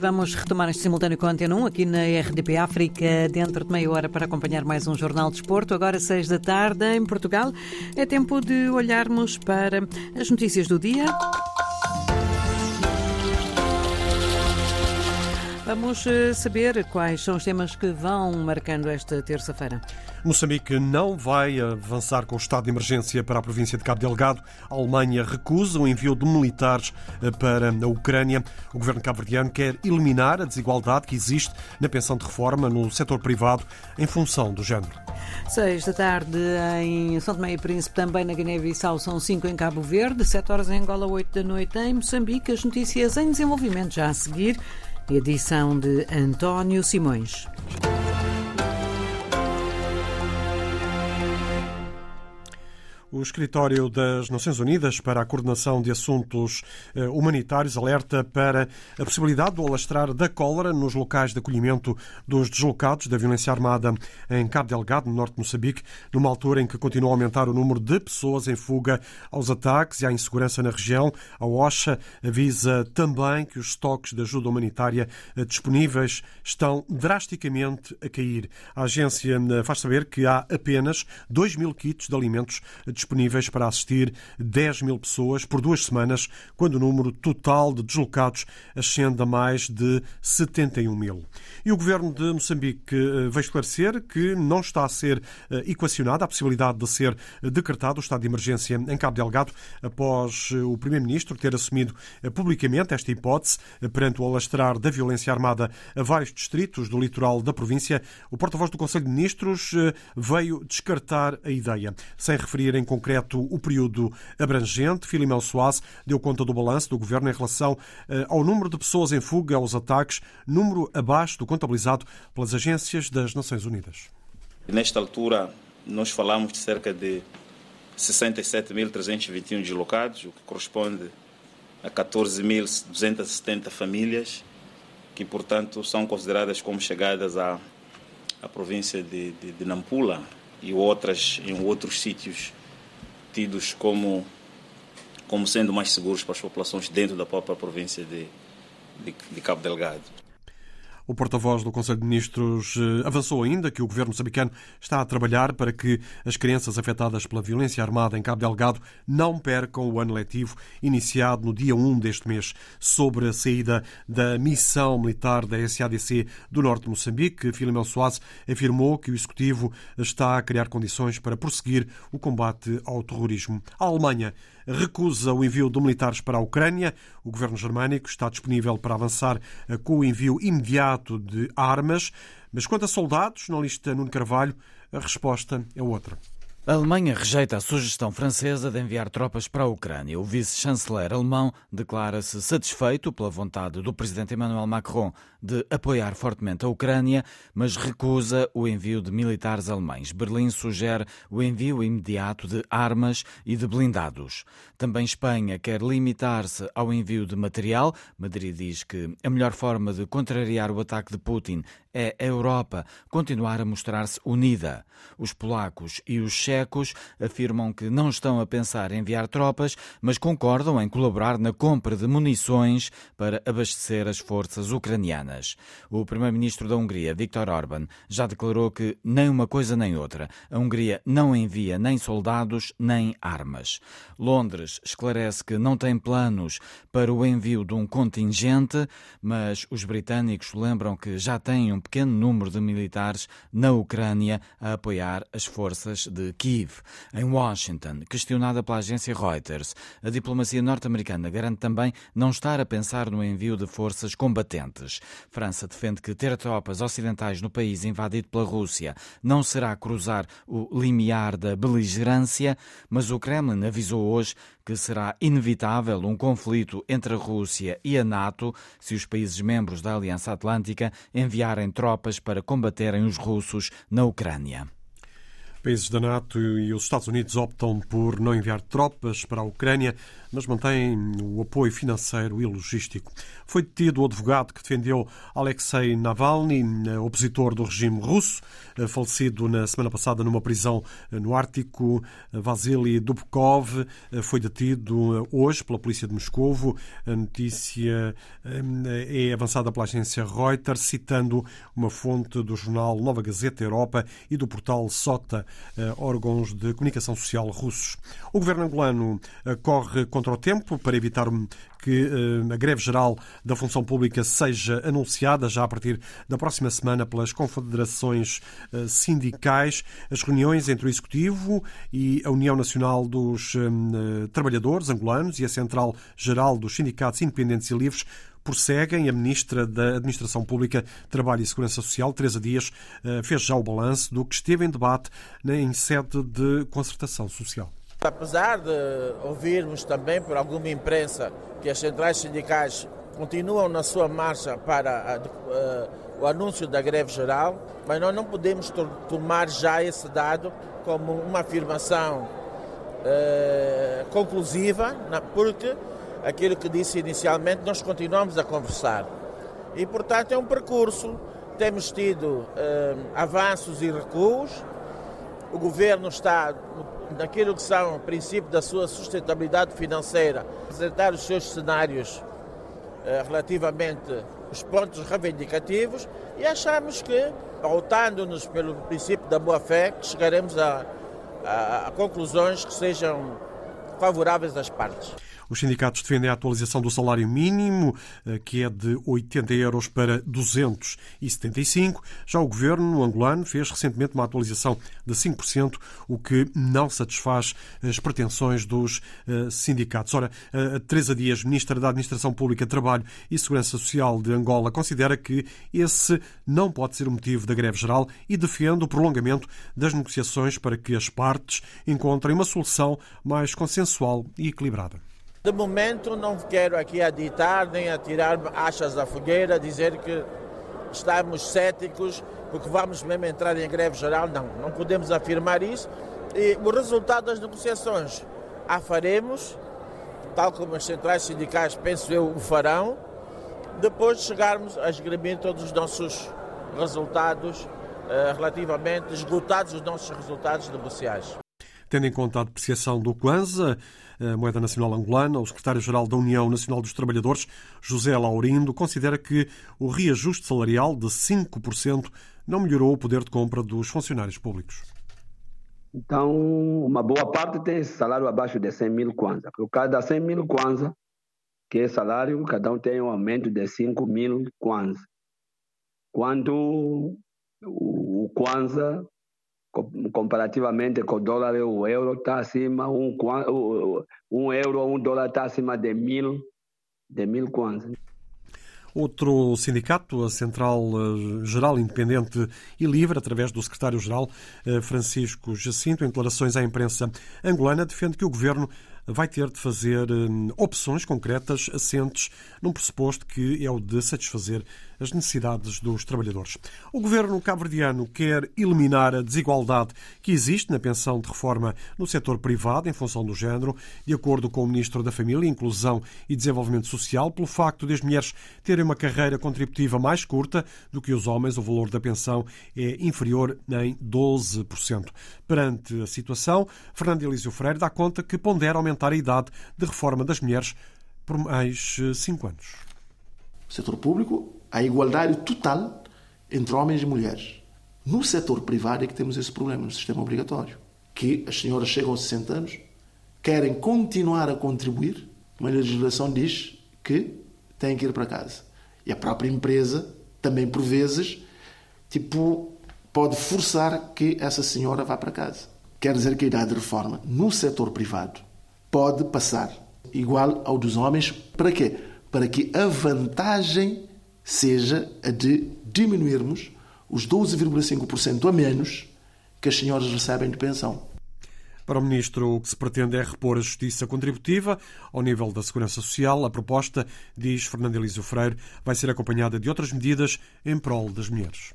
vamos retomar este simultâneo com a Antena 1 aqui na RDP África, dentro de meia hora para acompanhar mais um Jornal de Esporto. Agora, seis da tarde, em Portugal. É tempo de olharmos para as notícias do dia. Vamos eh, saber quais são os temas que vão marcando esta terça-feira. Moçambique não vai avançar com o estado de emergência para a província de Cabo Delgado. A Alemanha recusa o envio de militares eh, para a Ucrânia. O governo cabo-verdiano quer eliminar a desigualdade que existe na pensão de reforma no setor privado em função do género. Seis da tarde em São Tomé e Príncipe, também na Guiné-Bissau, são cinco em Cabo Verde, sete horas em Angola, oito da noite em Moçambique. As notícias em desenvolvimento já a seguir edição de António Simões. O Escritório das Nações Unidas para a Coordenação de Assuntos eh, Humanitários alerta para a possibilidade do alastrar da cólera nos locais de acolhimento dos deslocados da violência armada em Cabo Delgado, no norte de Moçambique, numa altura em que continua a aumentar o número de pessoas em fuga aos ataques e à insegurança na região. A OSHA avisa também que os estoques de ajuda humanitária eh, disponíveis estão drasticamente a cair. A agência eh, faz saber que há apenas 2 mil kits de alimentos disponíveis para assistir 10 mil pessoas por duas semanas, quando o número total de deslocados ascende a mais de 71 mil. E o governo de Moçambique eh, veio esclarecer que não está a ser eh, equacionada a possibilidade de ser decretado o estado de emergência em Cabo Delgado após eh, o primeiro-ministro ter assumido publicamente esta hipótese perante o alastrar da violência armada a vários distritos do litoral da província. O porta-voz do Conselho de Ministros veio descartar a ideia, sem referir em concreto o período abrangente. Filimão Soares deu conta do balanço do governo em relação eh, ao número de pessoas em fuga aos ataques, número abaixo do contabilizado pelas agências das Nações Unidas. Nesta altura, nós falamos de cerca de 67.321 deslocados, o que corresponde a 14.270 famílias que, portanto, são consideradas como chegadas à, à província de, de, de Nampula e outras em outros sítios tidos como, como sendo mais seguros para as populações dentro da própria província de, de, de Cabo Delgado. O porta-voz do Conselho de Ministros eh, avançou ainda que o governo moçambicano está a trabalhar para que as crianças afetadas pela violência armada em Cabo Delgado não percam o ano letivo iniciado no dia 1 deste mês. Sobre a saída da missão militar da SADC do norte de Moçambique, Filimão Soares afirmou que o Executivo está a criar condições para prosseguir o combate ao terrorismo. A Alemanha recusa o envio de militares para a Ucrânia. O governo germânico está disponível para avançar com o envio imediato de armas. Mas quanto a soldados, na lista Nuno Carvalho, a resposta é outra. A Alemanha rejeita a sugestão francesa de enviar tropas para a Ucrânia. O vice-chanceler alemão declara-se satisfeito pela vontade do presidente Emmanuel Macron de apoiar fortemente a Ucrânia, mas recusa o envio de militares alemães. Berlim sugere o envio imediato de armas e de blindados. Também Espanha quer limitar-se ao envio de material. Madrid diz que a melhor forma de contrariar o ataque de Putin é a Europa continuar a mostrar-se unida. Os polacos e os checos afirmam que não estão a pensar em enviar tropas, mas concordam em colaborar na compra de munições para abastecer as forças ucranianas. O primeiro-ministro da Hungria, Viktor Orban, já declarou que nem uma coisa nem outra. A Hungria não envia nem soldados nem armas. Londres esclarece que não tem planos para o envio de um contingente, mas os britânicos lembram que já têm um pequeno número de militares na Ucrânia a apoiar as forças de Kiev. Em Washington, questionada pela agência Reuters, a diplomacia norte-americana garante também não estar a pensar no envio de forças combatentes. França defende que ter tropas ocidentais no país invadido pela Rússia não será cruzar o limiar da beligerância, mas o Kremlin avisou hoje que será inevitável um conflito entre a Rússia e a NATO se os países membros da Aliança Atlântica enviarem tropas para combaterem os russos na Ucrânia. Países da NATO e os Estados Unidos optam por não enviar tropas para a Ucrânia, mas mantêm o apoio financeiro e logístico. Foi detido o advogado que defendeu Alexei Navalny, opositor do regime russo, falecido na semana passada numa prisão no Ártico. Vasily Dubkov foi detido hoje pela polícia de Moscovo. A notícia é avançada pela agência Reuters, citando uma fonte do jornal Nova Gazeta Europa e do portal Sota eh, órgãos de comunicação social russos. O governo angolano eh, corre contra o tempo para evitar que eh, a greve geral da função pública seja anunciada já a partir da próxima semana pelas confederações sindicais. As reuniões entre o Executivo e a União Nacional dos Trabalhadores angolanos e a Central Geral dos Sindicatos Independentes e Livres prosseguem. A Ministra da Administração Pública, Trabalho e Segurança Social, Teresa Dias, eh, fez já o balanço do que esteve em debate em sede de concertação social. Apesar de ouvirmos também por alguma imprensa que as centrais sindicais continuam na sua marcha para a, uh, o anúncio da greve geral, mas nós não podemos tomar já esse dado como uma afirmação uh, conclusiva, porque aquilo que disse inicialmente, nós continuamos a conversar. E, portanto, é um percurso. Temos tido eh, avanços e recuos. O governo está, naquilo que são o princípio da sua sustentabilidade financeira, apresentar os seus cenários eh, relativamente os pontos reivindicativos e achamos que, pautando-nos pelo princípio da boa-fé, chegaremos a, a, a conclusões que sejam favoráveis às partes. Os sindicatos defendem a atualização do salário mínimo, eh, que é de 80 euros para 275. Já o governo angolano fez recentemente uma atualização de 5%, o que não satisfaz as pretensões dos eh, sindicatos. Ora, a Teresa Dias, ministra da Administração Pública, Trabalho e Segurança Social de Angola, considera que esse não pode ser o motivo da greve geral e defende o prolongamento das negociações para que as partes encontrem uma solução mais consensual e equilibrada. De momento não quero aqui aditar nem atirar achas da fogueira, dizer que estamos céticos porque vamos mesmo entrar em greve geral. Não, não podemos afirmar isso. E o resultado das negociações a faremos, tal como as centrais sindicais, penso eu, o farão, depois de chegarmos a esgrimir todos os nossos resultados, eh, relativamente esgotados os nossos resultados negociais. Tendo em conta a depreciação do Kwanza, a moeda nacional angolana, o secretário-geral da União Nacional dos Trabalhadores, José Laurindo, considera que o reajuste salarial de 5% não melhorou o poder de compra dos funcionários públicos. Então, uma boa parte tem salário abaixo de 100 mil kwanza. Por cada 100 mil kwanza, que é salário, cada um tem um aumento de 5 mil kwanza. Quando o kwanza comparativamente com o dólar, o euro está acima, um, um euro, um dólar está acima de mil, de mil kwanzas. Outro sindicato, a Central eh, Geral Independente e Livre, através do secretário-geral eh, Francisco Jacinto, em declarações à imprensa angolana, defende que o governo vai ter de fazer hum, opções concretas assentes num pressuposto que é o de satisfazer as necessidades dos trabalhadores. O governo cabo-verdiano quer eliminar a desigualdade que existe na pensão de reforma no setor privado em função do género, de acordo com o ministro da Família, Inclusão e Desenvolvimento Social, pelo facto de as mulheres terem uma carreira contributiva mais curta do que os homens, o valor da pensão é inferior em 12%. Perante a situação, Fernando Elísio Freire dá conta que pondera aumentar aumentar a idade de reforma das mulheres por mais eh, cinco anos. No setor público, há igualdade total entre homens e mulheres. No setor privado é que temos esse problema, no sistema obrigatório. Que as senhoras chegam aos 60 anos, querem continuar a contribuir, mas a legislação diz que têm que ir para casa. E a própria empresa, também por vezes, tipo, pode forçar que essa senhora vá para casa. Quer dizer que a idade de reforma no setor privado pode passar igual ao dos homens. Para quê? Para que a vantagem seja a de diminuirmos os 12,5% a menos que as senhoras recebem de pensão. Para o Ministro, o que se pretende é repor a justiça contributiva ao nível da Segurança Social. A proposta, diz Fernando Elísio Freire, vai ser acompanhada de outras medidas em prol das mulheres.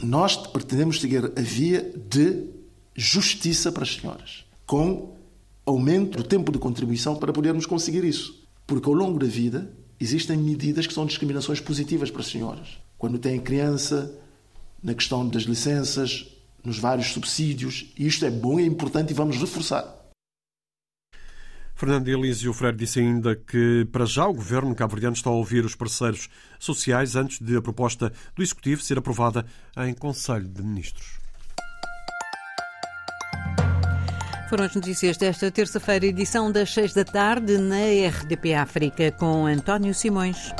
Nós pretendemos seguir a via de justiça para as senhoras, com aumento do tempo de contribuição para podermos conseguir isso. Porque ao longo da vida existem medidas que são discriminações positivas para as senhoras. Quando têm criança, na questão das licenças, nos vários subsídios, e isto é bom e é importante e vamos reforçar. Fernando Elísio Freire disse ainda que, para já, o governo cabo-verdiano está a ouvir os parceiros sociais antes de a proposta do Executivo ser aprovada em Conselho de Ministros. Foram as notícias desta terça-feira, edição das seis da tarde, na RDP África, com António Simões.